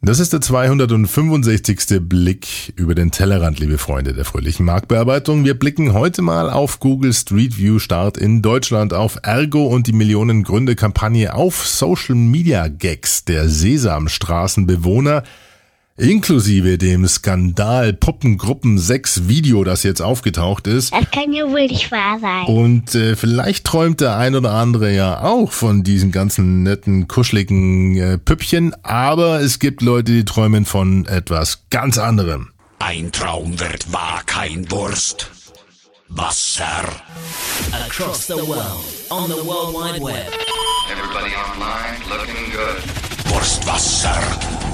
Das ist der 265. Blick über den Tellerrand, liebe Freunde der fröhlichen Marktbearbeitung. Wir blicken heute mal auf Google Street View Start in Deutschland, auf Ergo und die Millionen Gründe Kampagne, auf Social Media Gags der Sesamstraßenbewohner, Inklusive dem Skandal Puppengruppen 6 Video, das jetzt aufgetaucht ist. Das kann ja wohl nicht wahr sein. Und äh, vielleicht träumt der ein oder andere ja auch von diesen ganzen netten, kuscheligen äh, Püppchen, aber es gibt Leute, die träumen von etwas ganz anderem. Ein Traum wird wahr, kein Wurst. Wasser. Across the world, on the World Wide Web. Everybody online looking good. Wurstwasser.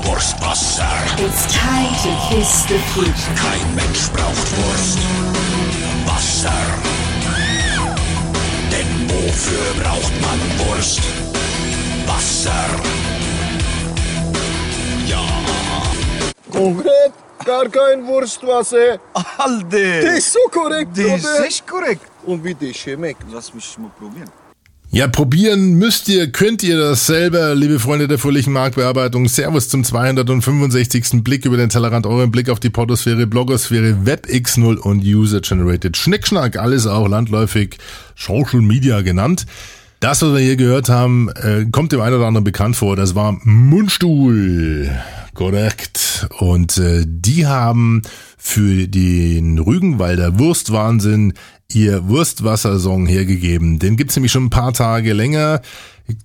Wurstwasser. It's time to kiss the future. Kein Mensch braucht Wurst. Wasser. Denn wofür braucht man Wurst? Wasser. Ja. Korrekt, gar kein Wurstwasser. Alter! Das ist so korrekt, Das oder? ist korrekt. Und wie das schmeckt. Lass mich mal probieren. Ja, probieren müsst ihr, könnt ihr das selber, liebe Freunde der fröhlichen Marktbearbeitung. Servus zum 265. Blick über den Tellerrand, euren Blick auf die Portosphäre, Blogosphäre, WebX0 und User-Generated Schnickschnack, alles auch landläufig Social Media genannt. Das, was wir hier gehört haben, äh, kommt dem einen oder anderen bekannt vor. Das war Mundstuhl. Korrekt. Und äh, die haben für den Rügenwalder Wurstwahnsinn ihr Wurstwassersong hergegeben. Den gibt's nämlich schon ein paar Tage länger,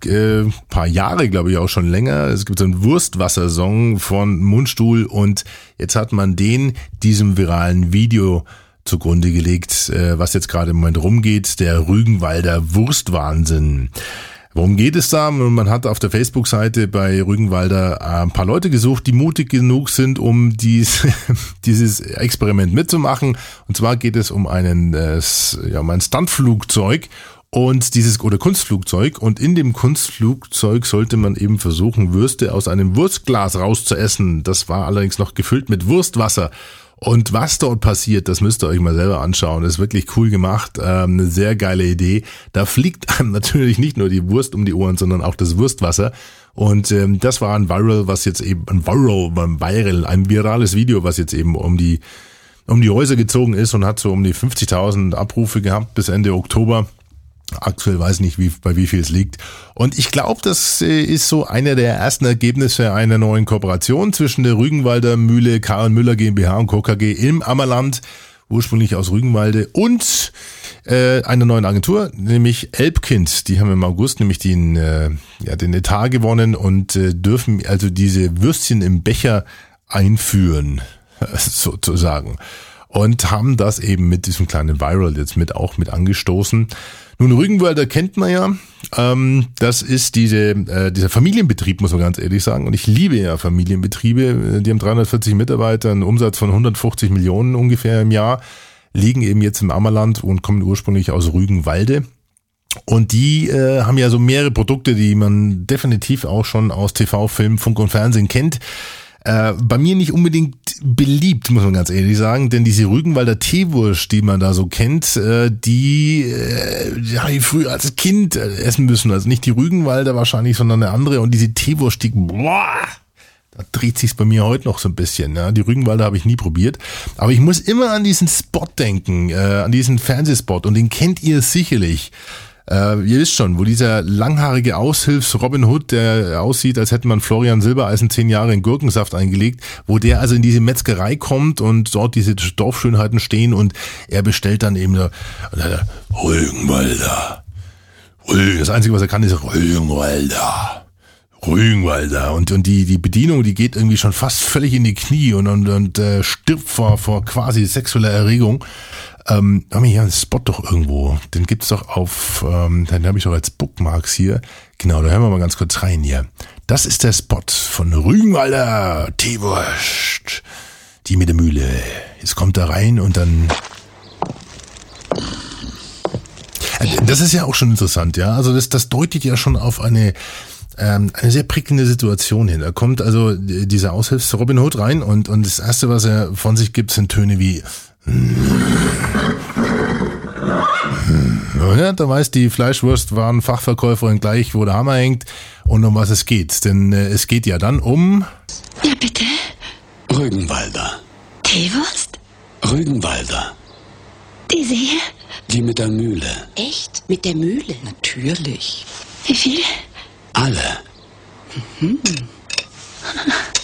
äh, paar Jahre glaube ich auch schon länger. Es gibt so einen Wurstwassersong von Mundstuhl und jetzt hat man den diesem viralen Video zugrunde gelegt, äh, was jetzt gerade im Moment rumgeht, der Rügenwalder Wurstwahnsinn. Worum geht es da? Man hat auf der Facebook-Seite bei Rügenwalder äh, ein paar Leute gesucht, die mutig genug sind, um dies, dieses Experiment mitzumachen. Und zwar geht es um einen, äh, ja, um ein Stuntflugzeug und dieses oder Kunstflugzeug und in dem Kunstflugzeug sollte man eben versuchen Würste aus einem Wurstglas rauszuessen. Das war allerdings noch gefüllt mit Wurstwasser. Und was dort passiert, das müsst ihr euch mal selber anschauen. Das ist wirklich cool gemacht, ähm, eine sehr geile Idee. Da fliegt einem natürlich nicht nur die Wurst um die Ohren, sondern auch das Wurstwasser. Und ähm, das war ein Viral, was jetzt eben ein Viral, ein Viral, ein virales Video, was jetzt eben um die um die Häuser gezogen ist und hat so um die 50.000 Abrufe gehabt bis Ende Oktober. Aktuell weiß ich nicht, wie, bei wie viel es liegt. Und ich glaube, das äh, ist so einer der ersten Ergebnisse einer neuen Kooperation zwischen der Rügenwalder Mühle Karl Müller GmbH und Co. KG im Ammerland, ursprünglich aus Rügenwalde, und äh, einer neuen Agentur, nämlich Elbkind. Die haben im August nämlich den, äh, ja, den Etat gewonnen und äh, dürfen also diese Würstchen im Becher einführen, sozusagen. Und haben das eben mit diesem kleinen Viral jetzt mit auch mit angestoßen. Nun, Rügenwalder kennt man ja. Ähm, das ist diese, äh, dieser Familienbetrieb, muss man ganz ehrlich sagen. Und ich liebe ja Familienbetriebe. Die haben 340 Mitarbeiter, einen Umsatz von 150 Millionen ungefähr im Jahr, liegen eben jetzt im Ammerland und kommen ursprünglich aus Rügenwalde. Und die äh, haben ja so mehrere Produkte, die man definitiv auch schon aus TV, Film, Funk und Fernsehen kennt. Äh, bei mir nicht unbedingt beliebt, muss man ganz ehrlich sagen, denn diese Rügenwalder Teewurst, die man da so kennt, äh, die äh, ja, ich früher als Kind äh, essen müssen. Also nicht die Rügenwalder wahrscheinlich, sondern eine andere. Und diese Teewurst, die, boah, da dreht sich's bei mir heute noch so ein bisschen. Ja. Die Rügenwalder habe ich nie probiert. Aber ich muss immer an diesen Spot denken, äh, an diesen Fernsehspot. Und den kennt ihr sicherlich. Äh, ihr wisst schon, wo dieser langhaarige Aushilfs Robin Hood, der aussieht, als hätte man Florian Silbereisen zehn Jahre in Gurkensaft eingelegt, wo der also in diese Metzgerei kommt und dort diese Dorfschönheiten stehen und er bestellt dann eben so, und dann, Rügenwalder. Rügen, das Einzige, was er kann, ist Rügenwalder. Rügenwalder und und die die Bedienung die geht irgendwie schon fast völlig in die Knie und und, und äh, stirbt vor vor quasi sexueller Erregung ähm, haben hier einen Spot doch irgendwo. Den gibt's doch auf ähm, den habe ich doch als Bookmarks hier. Genau da hören wir mal ganz kurz rein hier. Das ist der Spot von Rügenwalder Teewurst die mit der Mühle. Jetzt kommt er rein und dann Äh, das ist ja auch schon interessant, ja. Also das, das deutet ja schon auf eine ähm, eine sehr prickelnde Situation hin. Da kommt also dieser Aushilfs Robin Hood rein und und das erste, was er von sich gibt, sind Töne wie ja, da weiß die Fleischwurstwarenfachverkäuferin gleich, wo der Hammer hängt und um was es geht. Denn äh, es geht ja dann um Bitte? Rügenwalder. Teewurst? Rügenwalder. Diese hier? Die mit der Mühle. Echt? Mit der Mühle? Natürlich. Wie viel? Alle.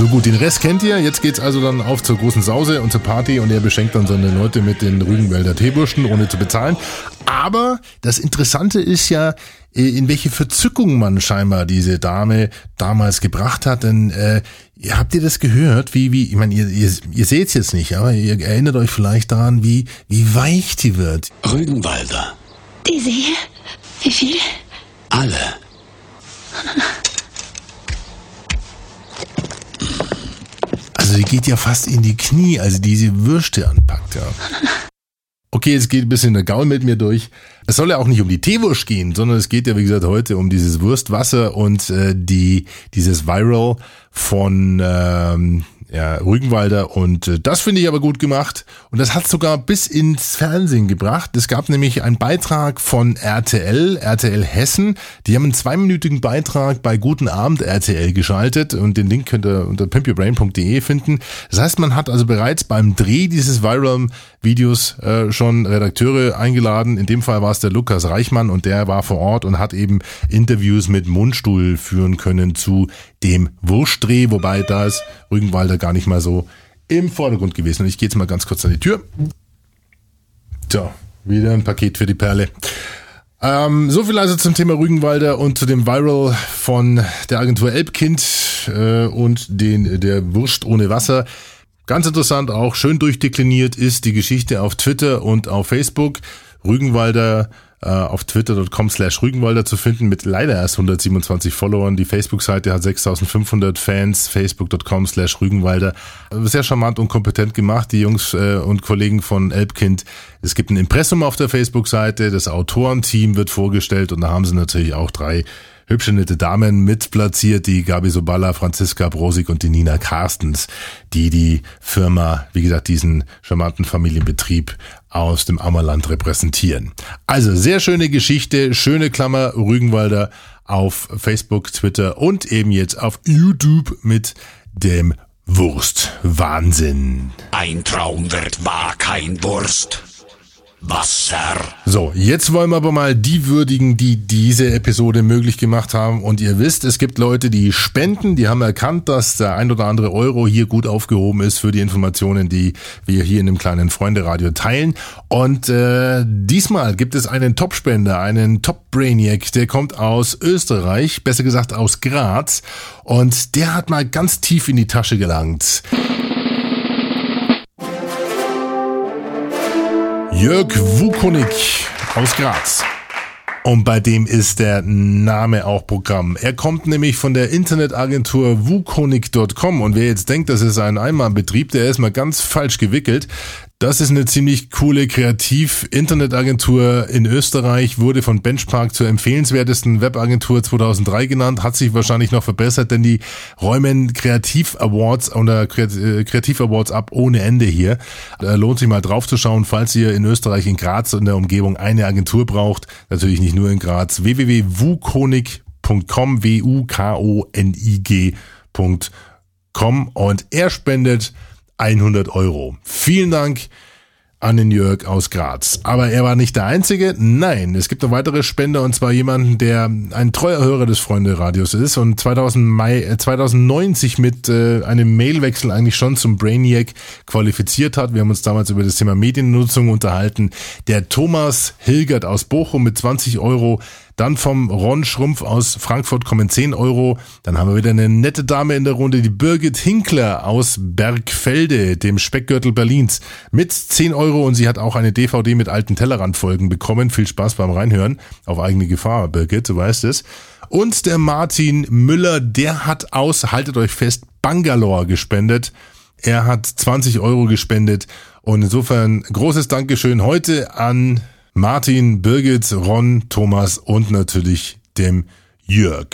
So gut, den Rest kennt ihr. Jetzt geht's also dann auf zur großen Sause und zur Party und er beschenkt dann seine Leute mit den Rügenwälder Teewürsten, ohne zu bezahlen. Aber das Interessante ist ja, äh, in welche Verzückung man scheinbar diese Dame damals gebracht hat. Denn äh, habt ihr das gehört? Wie, wie, ich meine, ihr, ihr, ihr seht's jetzt nicht, aber ihr erinnert euch vielleicht daran, wie, wie weich die wird. Rügenwalder. Diese hier? Wie viel? Alle. Geht ja fast in die Knie, also diese Würste anpackt, ja. Okay, es geht ein bisschen der Gaul mit mir durch. Es soll ja auch nicht um die Teewurst gehen, sondern es geht ja, wie gesagt, heute um dieses Wurstwasser und äh, die dieses Viral von ähm, ja, Rügenwalder und äh, das finde ich aber gut gemacht und das hat sogar bis ins Fernsehen gebracht. Es gab nämlich einen Beitrag von RTL, RTL Hessen. Die haben einen zweiminütigen Beitrag bei Guten Abend RTL geschaltet und den Link könnt ihr unter pimpyourbrain.de finden. Das heißt, man hat also bereits beim Dreh dieses Viral Videos äh, schon Redakteure eingeladen. In dem Fall war es der Lukas Reichmann und der war vor Ort und hat eben Interviews mit Mundstuhl führen können zu dem Wurstdreh, wobei da ist Rügenwalder gar nicht mal so im Vordergrund gewesen. Und ich gehe jetzt mal ganz kurz an die Tür. So, wieder ein Paket für die Perle. Ähm, so viel also zum Thema Rügenwalder und zu dem Viral von der Agentur Elbkind äh, und den der Wurst ohne Wasser. Ganz interessant auch, schön durchdekliniert ist die Geschichte auf Twitter und auf Facebook. Rügenwalder auf twitter.com slash Rügenwalder zu finden mit leider erst 127 Followern. Die Facebook-Seite hat 6500 Fans, facebook.com slash Rügenwalder. Sehr charmant und kompetent gemacht, die Jungs äh, und Kollegen von Elbkind. Es gibt ein Impressum auf der Facebook-Seite, das Autorenteam wird vorgestellt und da haben sie natürlich auch drei hübsche nette Damen mit platziert, die Gabi Soballa, Franziska Brosig und die Nina Carstens, die die Firma, wie gesagt, diesen charmanten Familienbetrieb aus dem Ammerland repräsentieren. Also sehr schöne Geschichte, schöne Klammer Rügenwalder auf Facebook, Twitter und eben jetzt auf YouTube mit dem Wurst. Wahnsinn. Ein Traum wird wahr, kein Wurst. Wasser. So, jetzt wollen wir aber mal die würdigen, die diese Episode möglich gemacht haben. Und ihr wisst, es gibt Leute, die spenden, die haben erkannt, dass der ein oder andere Euro hier gut aufgehoben ist für die Informationen, die wir hier in dem kleinen Freunde-Radio teilen. Und äh, diesmal gibt es einen Top-Spender, einen Top-Brainiac, der kommt aus Österreich, besser gesagt aus Graz. Und der hat mal ganz tief in die Tasche gelangt. Jörg Wukonik aus Graz. Und bei dem ist der Name auch Programm. Er kommt nämlich von der Internetagentur wukonik.com und wer jetzt denkt, das ist ein Einmalbetrieb, der ist mal ganz falsch gewickelt. Das ist eine ziemlich coole Kreativ-Internetagentur in Österreich, wurde von Benchmark zur empfehlenswertesten Webagentur 2003 genannt, hat sich wahrscheinlich noch verbessert, denn die räumen Kreativ-Awards oder Kreativ-Awards ab ohne Ende hier. Da lohnt sich mal drauf zu schauen, falls ihr in Österreich, in Graz und der Umgebung eine Agentur braucht. Natürlich nicht nur in Graz. www.wukonig.com, W-U-K-O-N-I-G.com und er spendet 100 Euro. Vielen Dank an den Jörg aus Graz. Aber er war nicht der Einzige. Nein, es gibt noch weitere Spender und zwar jemanden, der ein treuer Hörer des Freunde-Radios ist und 2000 Mai, äh, 2009 sich mit äh, einem Mailwechsel eigentlich schon zum Brainiac qualifiziert hat. Wir haben uns damals über das Thema Mediennutzung unterhalten. Der Thomas Hilgert aus Bochum mit 20 Euro dann vom Ron Schrumpf aus Frankfurt kommen 10 Euro. Dann haben wir wieder eine nette Dame in der Runde, die Birgit Hinkler aus Bergfelde, dem Speckgürtel Berlins, mit 10 Euro und sie hat auch eine DVD mit alten Tellerrandfolgen bekommen. Viel Spaß beim Reinhören. Auf eigene Gefahr, Birgit, du weißt es. Und der Martin Müller, der hat aus, haltet euch fest, Bangalore gespendet. Er hat 20 Euro gespendet und insofern großes Dankeschön heute an Martin, Birgit, Ron, Thomas und natürlich dem Jörg.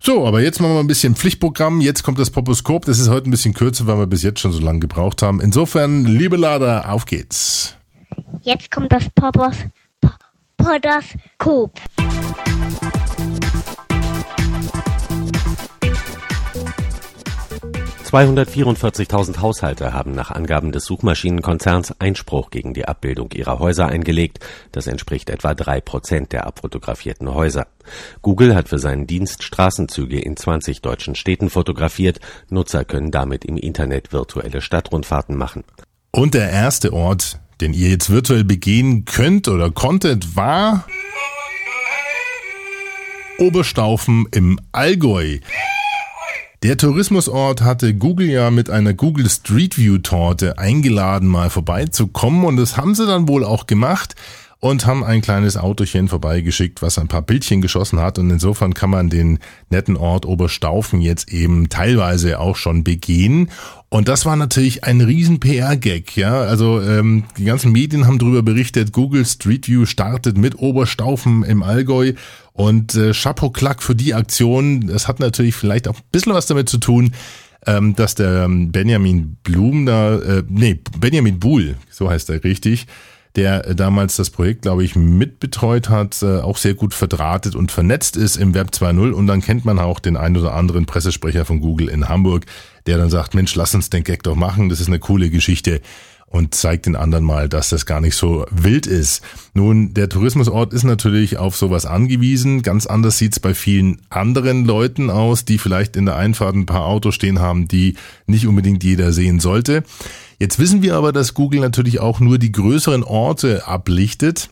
So, aber jetzt machen wir ein bisschen Pflichtprogramm. Jetzt kommt das Poposkop. Das ist heute ein bisschen kürzer, weil wir bis jetzt schon so lange gebraucht haben. Insofern, liebe Lader, auf geht's. Jetzt kommt das Popos. Po- Podoskop. ...244.000 Haushalte haben nach Angaben des Suchmaschinenkonzerns Einspruch gegen die Abbildung ihrer Häuser eingelegt. Das entspricht etwa drei Prozent der abfotografierten Häuser. Google hat für seinen Dienst Straßenzüge in 20 deutschen Städten fotografiert. Nutzer können damit im Internet virtuelle Stadtrundfahrten machen. Und der erste Ort, den ihr jetzt virtuell begehen könnt oder konntet, war Oberstaufen im Allgäu. Der Tourismusort hatte Google ja mit einer Google Street View Torte eingeladen, mal vorbeizukommen. Und das haben sie dann wohl auch gemacht und haben ein kleines Autochen vorbeigeschickt, was ein paar Bildchen geschossen hat. Und insofern kann man den netten Ort Oberstaufen jetzt eben teilweise auch schon begehen. Und das war natürlich ein riesen PR-Gag, ja. Also ähm, die ganzen Medien haben darüber berichtet, Google Street View startet mit Oberstaufen im Allgäu und äh, Chapeau Klack für die Aktion. Das hat natürlich vielleicht auch ein bisschen was damit zu tun, ähm, dass der Benjamin Blum da, äh, nee, Benjamin Buhl, so heißt er richtig, der damals das Projekt, glaube ich, mitbetreut hat, äh, auch sehr gut verdrahtet und vernetzt ist im Web 2.0. Und dann kennt man auch den ein oder anderen Pressesprecher von Google in Hamburg, der dann sagt, Mensch, lass uns den Gag doch machen, das ist eine coole Geschichte und zeigt den anderen mal, dass das gar nicht so wild ist. Nun, der Tourismusort ist natürlich auf sowas angewiesen. Ganz anders sieht's bei vielen anderen Leuten aus, die vielleicht in der Einfahrt ein paar Autos stehen haben, die nicht unbedingt jeder sehen sollte. Jetzt wissen wir aber, dass Google natürlich auch nur die größeren Orte ablichtet.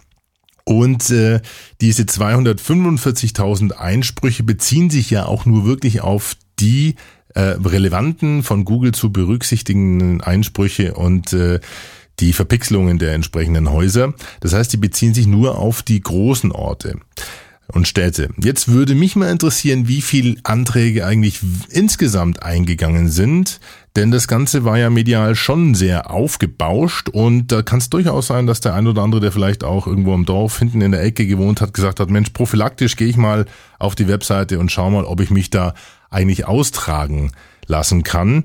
Und äh, diese 245.000 Einsprüche beziehen sich ja auch nur wirklich auf die äh, relevanten, von Google zu berücksichtigenden Einsprüche und äh, die Verpixelungen der entsprechenden Häuser. Das heißt, die beziehen sich nur auf die großen Orte und Städte. Jetzt würde mich mal interessieren, wie viel Anträge eigentlich insgesamt eingegangen sind, denn das Ganze war ja medial schon sehr aufgebauscht und da kann es durchaus sein, dass der ein oder andere, der vielleicht auch irgendwo im Dorf hinten in der Ecke gewohnt hat, gesagt hat, Mensch, prophylaktisch gehe ich mal auf die Webseite und schau mal, ob ich mich da eigentlich austragen lassen kann.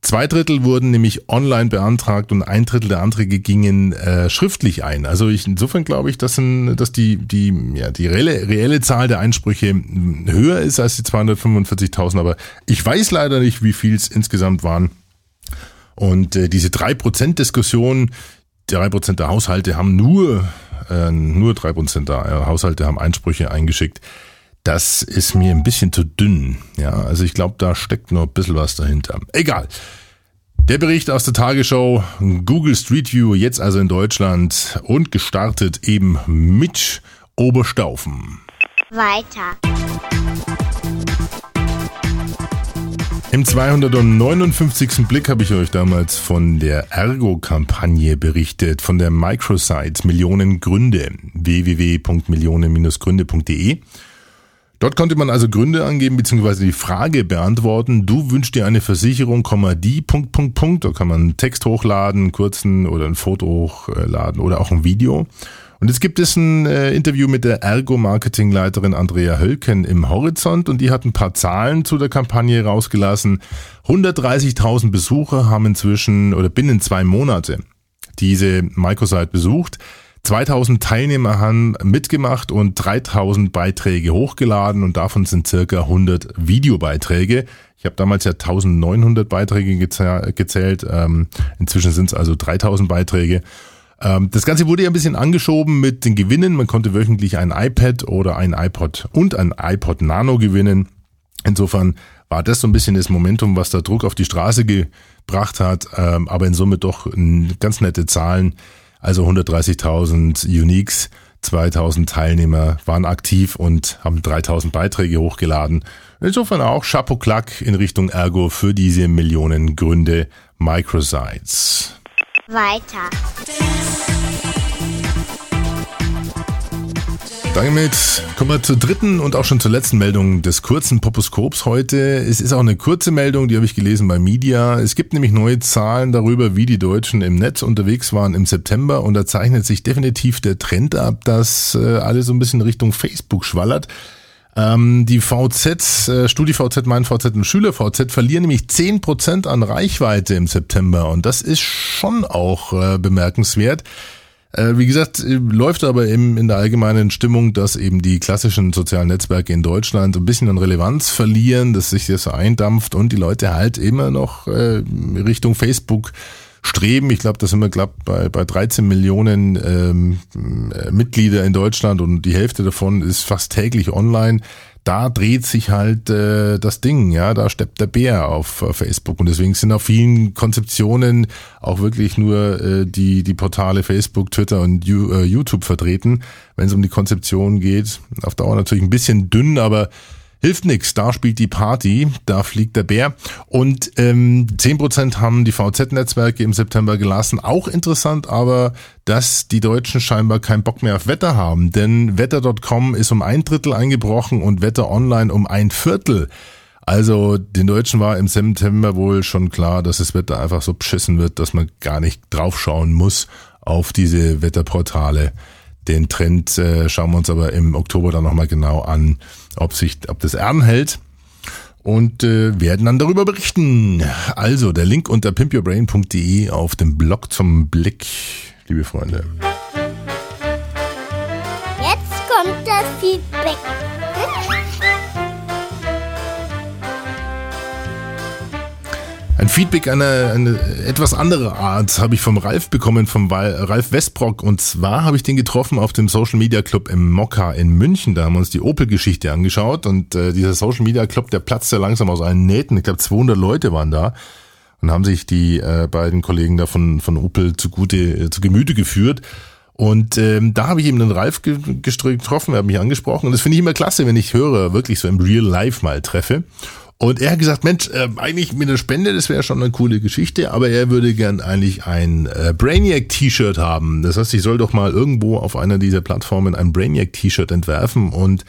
Zwei Drittel wurden nämlich online beantragt und ein Drittel der Anträge gingen äh, schriftlich ein. Also ich, insofern glaube ich, dass, ein, dass die, die, ja, die reelle, reelle Zahl der Einsprüche höher ist als die 245.000, aber ich weiß leider nicht, wie viel es insgesamt waren. Und äh, diese 3%-Diskussion, drei Prozent der Haushalte haben nur, äh, nur drei Prozent der Haushalte haben Einsprüche eingeschickt das ist mir ein bisschen zu dünn. Ja, also ich glaube, da steckt noch ein bisschen was dahinter. Egal. Der Bericht aus der Tagesschau, Google Street View, jetzt also in Deutschland und gestartet eben mit Oberstaufen. Weiter. Im 259. Blick habe ich euch damals von der Ergo-Kampagne berichtet, von der Microsite Millionen Gründe, www.millionen-gründe.de. Dort konnte man also Gründe angeben bzw. die Frage beantworten, du wünschst dir eine Versicherung, die, Punkt, Punkt, Punkt. Da kann man einen Text hochladen, einen kurzen oder ein Foto hochladen oder auch ein Video. Und jetzt gibt es ein äh, Interview mit der Ergo-Marketingleiterin Andrea Hölken im Horizont und die hat ein paar Zahlen zu der Kampagne rausgelassen. 130.000 Besucher haben inzwischen oder binnen zwei Monate diese Microsite besucht. 2000 Teilnehmer haben mitgemacht und 3000 Beiträge hochgeladen und davon sind circa 100 Videobeiträge. Ich habe damals ja 1900 Beiträge gezählt, ähm, inzwischen sind es also 3000 Beiträge. Ähm, das Ganze wurde ja ein bisschen angeschoben mit den Gewinnen. Man konnte wöchentlich ein iPad oder ein iPod und ein iPod Nano gewinnen. Insofern war das so ein bisschen das Momentum, was da Druck auf die Straße gebracht hat, ähm, aber in Summe doch ganz nette Zahlen. Also 130.000 Uniques, 2000 Teilnehmer waren aktiv und haben 3000 Beiträge hochgeladen. Insofern auch Chapeau Klack in Richtung Ergo für diese Millionen Gründe Microsites. Weiter. Damit kommen wir zur dritten und auch schon zur letzten Meldung des kurzen Poposkops heute. Es ist auch eine kurze Meldung, die habe ich gelesen bei Media. Es gibt nämlich neue Zahlen darüber, wie die Deutschen im Netz unterwegs waren im September und da zeichnet sich definitiv der Trend ab, dass äh, alles so ein bisschen Richtung Facebook schwallert. Ähm, die VZ, äh, StudiVZ, mein VZ und SchülerVZ verlieren nämlich 10% an Reichweite im September und das ist schon auch äh, bemerkenswert. Äh, wie gesagt, äh, läuft aber eben in der allgemeinen Stimmung, dass eben die klassischen sozialen Netzwerke in Deutschland so ein bisschen an Relevanz verlieren, dass sich das eindampft und die Leute halt immer noch äh, Richtung Facebook streben. Ich glaube, da sind wir glaub, bei, bei 13 Millionen ähm, äh, Mitglieder in Deutschland und die Hälfte davon ist fast täglich online da dreht sich halt äh, das Ding, ja, da steppt der Bär auf äh, Facebook und deswegen sind auf vielen Konzeptionen auch wirklich nur äh, die die Portale Facebook, Twitter und äh, YouTube vertreten, wenn es um die Konzeption geht. Auf Dauer natürlich ein bisschen dünn, aber Hilft nix, da spielt die Party, da fliegt der Bär. Und ähm, 10% haben die VZ-Netzwerke im September gelassen. Auch interessant, aber dass die Deutschen scheinbar keinen Bock mehr auf Wetter haben. Denn Wetter.com ist um ein Drittel eingebrochen und Wetter Online um ein Viertel. Also den Deutschen war im September wohl schon klar, dass das Wetter einfach so beschissen wird, dass man gar nicht draufschauen muss auf diese Wetterportale. Den Trend äh, schauen wir uns aber im Oktober dann nochmal genau an, ob sich, ob das hält und äh, werden dann darüber berichten. Also der Link unter pimpyourbrain.de auf dem Blog zum Blick, liebe Freunde. Jetzt kommt das Feedback. Ein Feedback einer eine etwas andere Art habe ich vom Ralf bekommen, vom Ralf Westbrock. Und zwar habe ich den getroffen auf dem Social Media Club im Mokka in München. Da haben wir uns die Opel-Geschichte angeschaut. Und äh, dieser Social Media Club, der platzt ja langsam aus allen Nähten. Ich glaube, 200 Leute waren da und haben sich die äh, beiden Kollegen da von, von Opel zugute, äh, zu Gemüte geführt. Und ähm, da habe ich eben den Ralf getroffen, er hat mich angesprochen. Und das finde ich immer klasse, wenn ich höre, wirklich so im Real Life mal treffe. Und er hat gesagt, Mensch, äh, eigentlich mit der Spende, das wäre schon eine coole Geschichte, aber er würde gern eigentlich ein äh, Brainiac-T-Shirt haben. Das heißt, ich soll doch mal irgendwo auf einer dieser Plattformen ein Brainiac-T-Shirt entwerfen und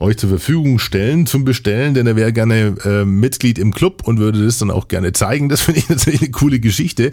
euch zur Verfügung stellen zum Bestellen, denn er wäre gerne äh, Mitglied im Club und würde das dann auch gerne zeigen. Das finde ich natürlich eine coole Geschichte.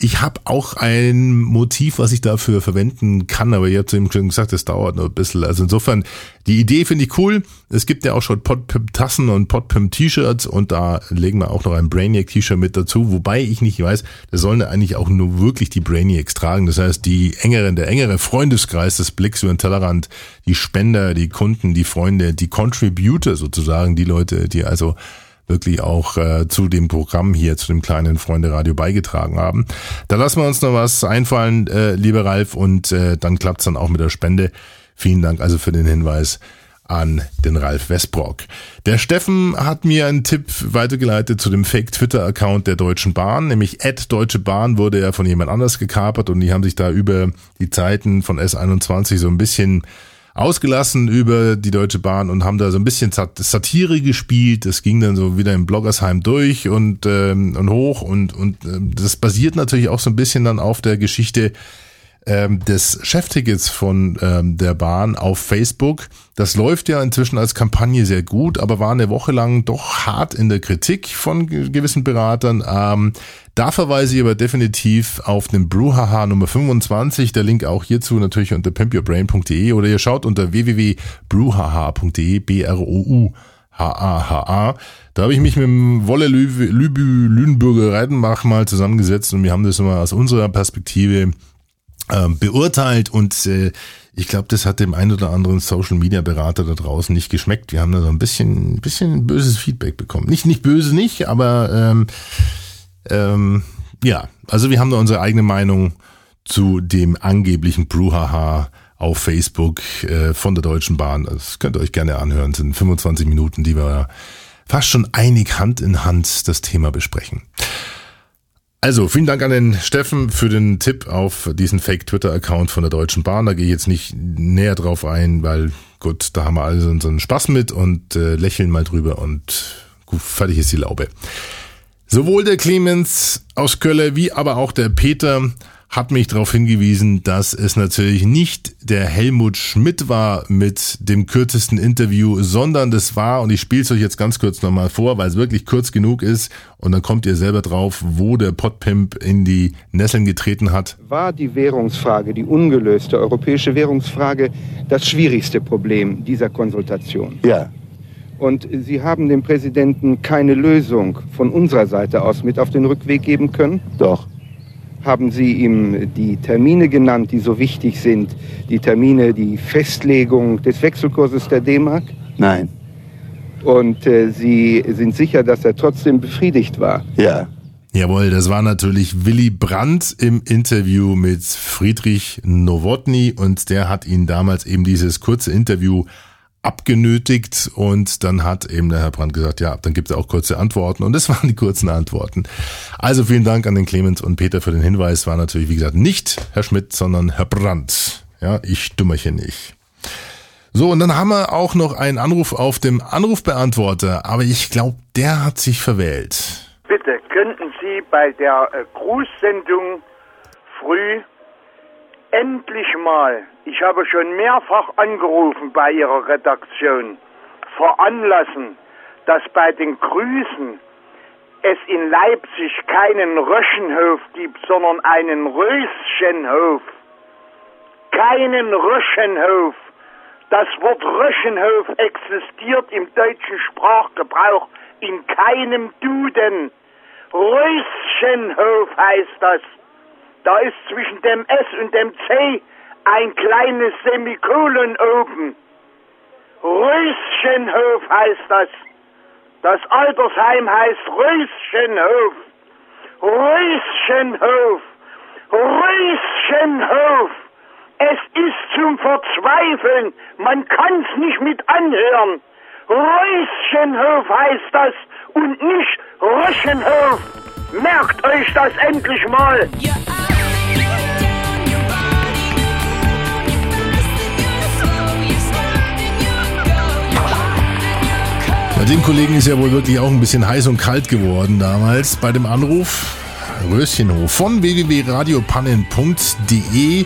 Ich habe auch ein Motiv, was ich dafür verwenden kann, aber ihr habt eben schon gesagt, das dauert noch ein bisschen. Also insofern, die Idee finde ich cool. Es gibt ja auch schon Podpimp-Tassen und Podpimp-T-Shirts und da legen wir auch noch ein Brainiac-T-Shirt mit dazu, wobei ich nicht weiß, das sollen eigentlich auch nur wirklich die Brainiacs tragen. Das heißt, die engeren, der engere Freundeskreis des Blicks über den Tellerrand, die Spender, die Kunden, die Freunde, die Contributor sozusagen, die Leute, die also wirklich auch äh, zu dem Programm hier, zu dem kleinen Freunde-Radio beigetragen haben. Da lassen wir uns noch was einfallen, äh, lieber Ralf, und äh, dann klappt's dann auch mit der Spende. Vielen Dank also für den Hinweis an den Ralf Westbrock. Der Steffen hat mir einen Tipp weitergeleitet zu dem Fake-Twitter-Account der Deutschen Bahn, nämlich Ad Deutsche Bahn wurde ja von jemand anders gekapert und die haben sich da über die Zeiten von S21 so ein bisschen ausgelassen über die Deutsche Bahn und haben da so ein bisschen Satire gespielt. Das ging dann so wieder im Bloggersheim durch und, ähm, und hoch und, und äh, das basiert natürlich auch so ein bisschen dann auf der Geschichte ähm, des Cheftickets von ähm, der Bahn auf Facebook. Das läuft ja inzwischen als Kampagne sehr gut, aber war eine Woche lang doch hart in der Kritik von gewissen Beratern. Ähm, da verweise ich aber definitiv auf den Bruhaha Nummer 25. Der Link auch hierzu natürlich unter pimpyourbrain.de oder ihr schaut unter www.bruhaha.de, B-R-O-U. H-A-H-A. Da habe ich mich mit dem Wolle Lübü Lüneburger Reidenbach mal zusammengesetzt und wir haben das mal aus unserer Perspektive beurteilt und äh, ich glaube, das hat dem ein oder anderen Social Media Berater da draußen nicht geschmeckt. Wir haben da so ein bisschen, ein bisschen böses Feedback bekommen. Nicht, nicht böse nicht, aber ähm, ähm, ja, also wir haben da unsere eigene Meinung zu dem angeblichen Bruhaha auf Facebook äh, von der Deutschen Bahn. Das könnt ihr euch gerne anhören. Das sind 25 Minuten, die wir fast schon einig Hand in Hand das Thema besprechen. Also, vielen Dank an den Steffen für den Tipp auf diesen Fake-Twitter-Account von der Deutschen Bahn. Da gehe ich jetzt nicht näher drauf ein, weil gut, da haben wir alle so einen Spaß mit und äh, lächeln mal drüber und gut, fertig ist die Laube. Sowohl der Clemens aus Kölle wie aber auch der Peter hat mich darauf hingewiesen, dass es natürlich nicht der Helmut Schmidt war mit dem kürzesten Interview, sondern das war, und ich spiele es euch jetzt ganz kurz nochmal vor, weil es wirklich kurz genug ist, und dann kommt ihr selber drauf, wo der Potpimp in die Nesseln getreten hat. War die Währungsfrage, die ungelöste europäische Währungsfrage, das schwierigste Problem dieser Konsultation? Ja. Und Sie haben dem Präsidenten keine Lösung von unserer Seite aus mit auf den Rückweg geben können? Doch. Haben Sie ihm die Termine genannt, die so wichtig sind? Die Termine, die Festlegung des Wechselkurses der D-Mark? Nein. Und äh, Sie sind sicher, dass er trotzdem befriedigt war? Ja. Jawohl, das war natürlich Willy Brandt im Interview mit Friedrich Nowotny und der hat ihn damals eben dieses kurze Interview abgenötigt und dann hat eben der Herr Brandt gesagt, ja, dann gibt es auch kurze Antworten und das waren die kurzen Antworten. Also vielen Dank an den Clemens und Peter für den Hinweis. War natürlich, wie gesagt, nicht Herr Schmidt, sondern Herr Brandt. Ja, ich dummerchen nicht. So, und dann haben wir auch noch einen Anruf auf dem Anrufbeantworter, aber ich glaube, der hat sich verwählt. Bitte, könnten Sie bei der äh, Grußsendung früh endlich mal, ich habe schon mehrfach angerufen bei Ihrer Redaktion, veranlassen, dass bei den Grüßen es in Leipzig keinen Röschenhof gibt, sondern einen Röschenhof. Keinen Röschenhof. Das Wort Röschenhof existiert im deutschen Sprachgebrauch in keinem Duden. Röschenhof heißt das. Da ist zwischen dem S und dem C ein kleines Semikolon oben. Röschenhof heißt das. Das Altersheim heißt Röschenhof. Röschenhof. Röschenhof. Es ist zum Verzweifeln. Man kann's nicht mit anhören. Röschenhof heißt das und nicht Röschenhof. Merkt euch das endlich mal. Bei dem Kollegen ist ja wohl wirklich auch ein bisschen heiß und kalt geworden damals bei dem Anruf. Röschenhof von www.radiopannen.de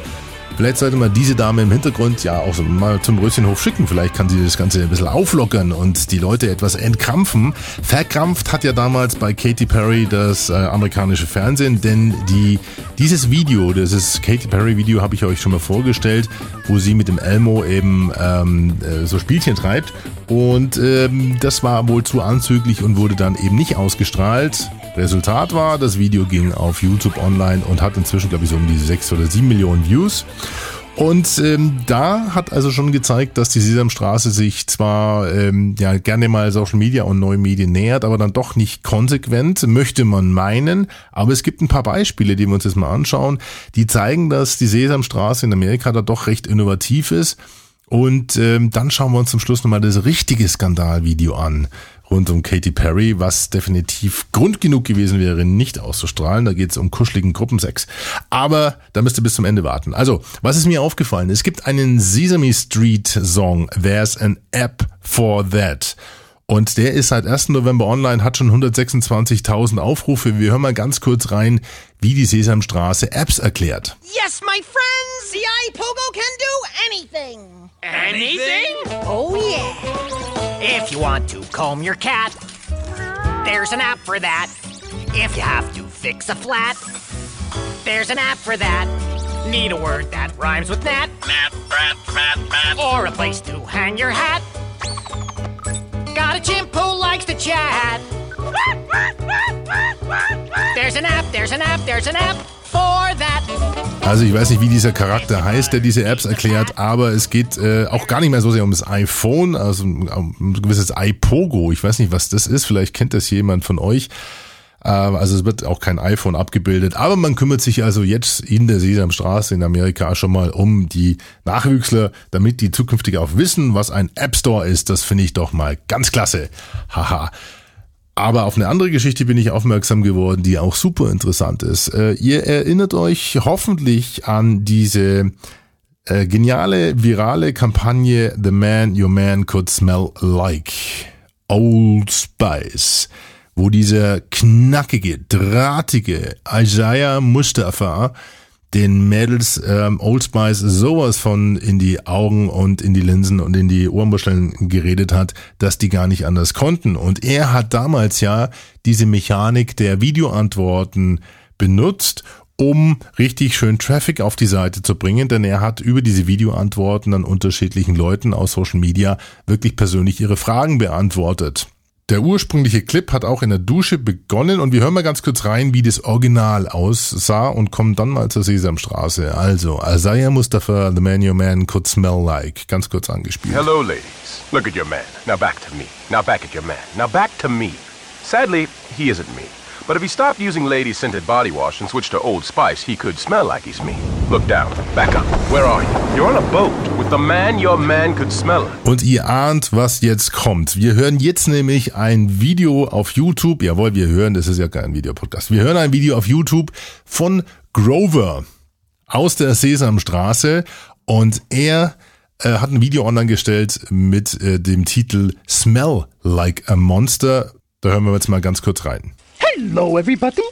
Vielleicht sollte man diese Dame im Hintergrund ja auch mal zum Röschenhof schicken. Vielleicht kann sie das Ganze ein bisschen auflockern und die Leute etwas entkrampfen. Verkrampft hat ja damals bei Katy Perry das äh, amerikanische Fernsehen, denn die, dieses Video, dieses Katy Perry Video habe ich euch schon mal vorgestellt, wo sie mit dem Elmo eben ähm, äh, so Spielchen treibt. Und ähm, das war wohl zu anzüglich und wurde dann eben nicht ausgestrahlt. Resultat war, das Video ging auf YouTube online und hat inzwischen, glaube ich, so um die sechs oder sieben Millionen Views. Und ähm, da hat also schon gezeigt, dass die Sesamstraße sich zwar ähm, ja gerne mal Social Media und neue Medien nähert, aber dann doch nicht konsequent, möchte man meinen. Aber es gibt ein paar Beispiele, die wir uns jetzt mal anschauen, die zeigen, dass die Sesamstraße in Amerika da doch recht innovativ ist. Und ähm, dann schauen wir uns zum Schluss nochmal das richtige Skandalvideo an rund um Katy Perry, was definitiv Grund genug gewesen wäre, nicht auszustrahlen. Da geht es um kuscheligen Gruppensex. Aber da müsst ihr bis zum Ende warten. Also, was ist mir aufgefallen? Es gibt einen Sesame Street Song, There's an App for That. Und der ist seit 1. November online, hat schon 126.000 Aufrufe. Wir hören mal ganz kurz rein, wie die Sesamstraße Apps erklärt. Yes, my friends, the iPogo can do anything. Anything? Oh, yeah. If you want to comb your cat, there's an app for that. If you have to fix a flat, there's an app for that. Need a word that rhymes with gnat, gnat, rat, rat, rat, or a place to hang your hat. Got a chimp who likes to chat. There's an app, there's an app, there's an app. Also ich weiß nicht, wie dieser Charakter heißt, der diese Apps erklärt, aber es geht äh, auch gar nicht mehr so sehr um das iPhone, also um ein gewisses iPogo. Ich weiß nicht, was das ist. Vielleicht kennt das jemand von euch. Äh, also es wird auch kein iPhone abgebildet, aber man kümmert sich also jetzt in der Sesamstraße in Amerika schon mal um die Nachwüchsler, damit die zukünftig auch wissen, was ein App Store ist. Das finde ich doch mal ganz klasse. Haha. Aber auf eine andere Geschichte bin ich aufmerksam geworden, die auch super interessant ist. Äh, ihr erinnert euch hoffentlich an diese äh, geniale, virale Kampagne The Man Your Man Could Smell Like. Old Spice. Wo dieser knackige, drahtige Isaiah Mustafa den Mädels ähm, Old Spice sowas von in die Augen und in die Linsen und in die Ohrenmuscheln geredet hat, dass die gar nicht anders konnten. Und er hat damals ja diese Mechanik der Videoantworten benutzt, um richtig schön Traffic auf die Seite zu bringen, denn er hat über diese Videoantworten an unterschiedlichen Leuten aus Social Media wirklich persönlich ihre Fragen beantwortet. Der ursprüngliche Clip hat auch in der Dusche begonnen und wir hören mal ganz kurz rein, wie das Original aussah und kommen dann mal zur Sesamstraße. Also, Isaiah Mustafa, The Man Your Man Could Smell Like, ganz kurz angespielt. Hello, ladies. Look at your man. Now back to me. Now back at your man. Now back to me. Sadly, he isn't me. But if he stopped using lady scented body wash and switched to Old Spice, he could smell like he's me. Look down. Back up. Where are you? You're on a boat with the man your man could smell. Und ihr ahnt, was jetzt kommt. Wir hören jetzt nämlich ein Video auf YouTube. Jawohl, wir hören, das ist ja kein Videopodcast. Wir hören ein Video auf YouTube von Grover aus der Sesamstraße und er äh, hat ein Video online gestellt mit äh, dem Titel Smell Like a Monster. Da hören wir jetzt mal ganz kurz rein. Hello, everybody.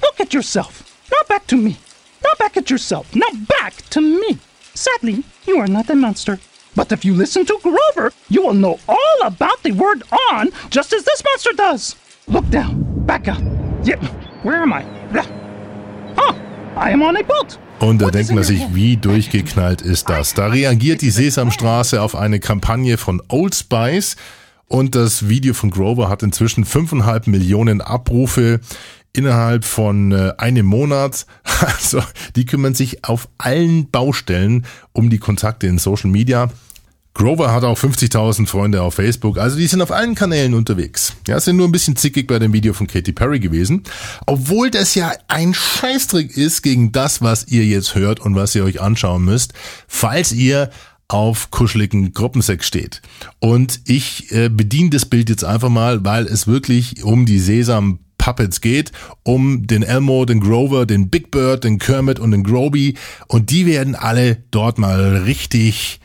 Look at yourself. Now back to me. Now back at yourself. Now back to me. Sadly, you are not a monster. But if you listen to Grover, you will know all about the word on, just as this monster does. Look down. Back up. Yep. Where am I? Oh, I am on a boat. Und da denkt man sich, wie durchgeknallt ist das? Da reagiert die Sesamstraße auf eine Kampagne von Old Spice und das Video von Grover hat inzwischen 5,5 Millionen Abrufe innerhalb von äh, einem Monat. Also die kümmern sich auf allen Baustellen um die Kontakte in Social Media. Grover hat auch 50.000 Freunde auf Facebook, also die sind auf allen Kanälen unterwegs. Ja, sind nur ein bisschen zickig bei dem Video von Katy Perry gewesen. Obwohl das ja ein Scheißtrick ist gegen das, was ihr jetzt hört und was ihr euch anschauen müsst, falls ihr auf kuscheligen Gruppensex steht. Und ich äh, bediene das Bild jetzt einfach mal, weil es wirklich um die Sesam Puppets geht, um den Elmo, den Grover, den Big Bird, den Kermit und den Groby. Und die werden alle dort mal richtig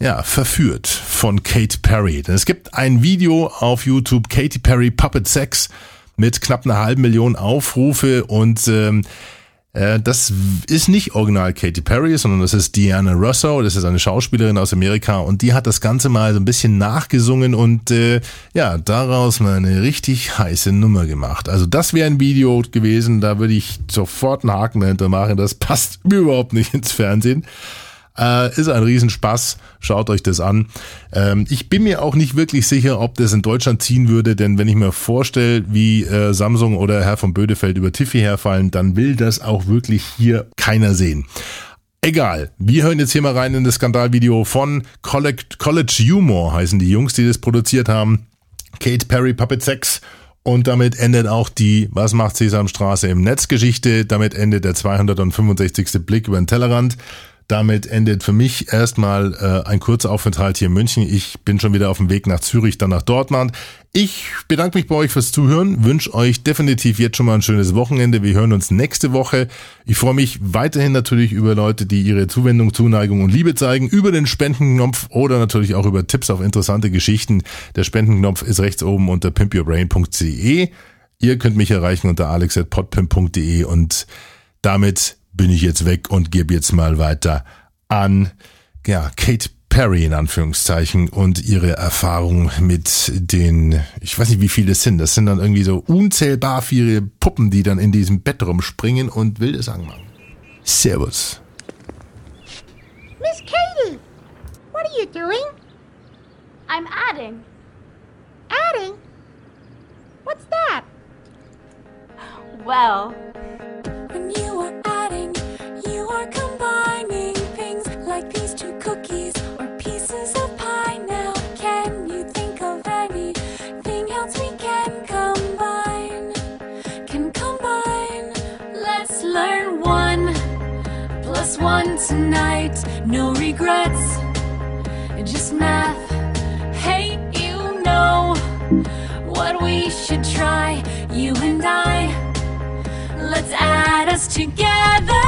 ja, verführt von Kate Perry. Denn es gibt ein Video auf YouTube, Katy Perry Puppet Sex, mit knapp einer halben Million Aufrufe und ähm, äh, das ist nicht original Katy Perry, sondern das ist Diana Russo, das ist eine Schauspielerin aus Amerika und die hat das Ganze mal so ein bisschen nachgesungen und äh, ja, daraus mal eine richtig heiße Nummer gemacht. Also das wäre ein Video gewesen, da würde ich sofort einen Haken dahinter machen, das passt überhaupt nicht ins Fernsehen. Äh, ist ein Riesenspaß. Schaut euch das an. Ähm, ich bin mir auch nicht wirklich sicher, ob das in Deutschland ziehen würde, denn wenn ich mir vorstelle, wie äh, Samsung oder Herr von Bödefeld über Tiffy herfallen, dann will das auch wirklich hier keiner sehen. Egal, wir hören jetzt hier mal rein in das Skandalvideo von College, Humor, heißen die Jungs, die das produziert haben. Kate Perry Puppet Sex und damit endet auch die Was macht Sesamstraße im Netzgeschichte. Damit endet der 265. Blick über den Tellerrand. Damit endet für mich erstmal äh, ein kurzer Aufenthalt hier in München. Ich bin schon wieder auf dem Weg nach Zürich, dann nach Dortmund. Ich bedanke mich bei euch fürs Zuhören, wünsche euch definitiv jetzt schon mal ein schönes Wochenende. Wir hören uns nächste Woche. Ich freue mich weiterhin natürlich über Leute, die ihre Zuwendung, Zuneigung und Liebe zeigen, über den Spendenknopf oder natürlich auch über Tipps auf interessante Geschichten. Der Spendenknopf ist rechts oben unter pimpyourbrain.de. Ihr könnt mich erreichen unter alex.podpimp.de und damit bin ich jetzt weg und gebe jetzt mal weiter an ja, Kate Perry in Anführungszeichen und ihre Erfahrung mit den, ich weiß nicht wie viele es sind, das sind dann irgendwie so unzählbar viele Puppen, die dann in diesem Bett rumspringen und wilde Sagen machen. Servus. Miss Katie, what are you doing? I'm adding. Adding? What's that? Well, when you are adding, plus one tonight. No regrets, just math. Hey, you know what we should try, you and I. Let's add us together.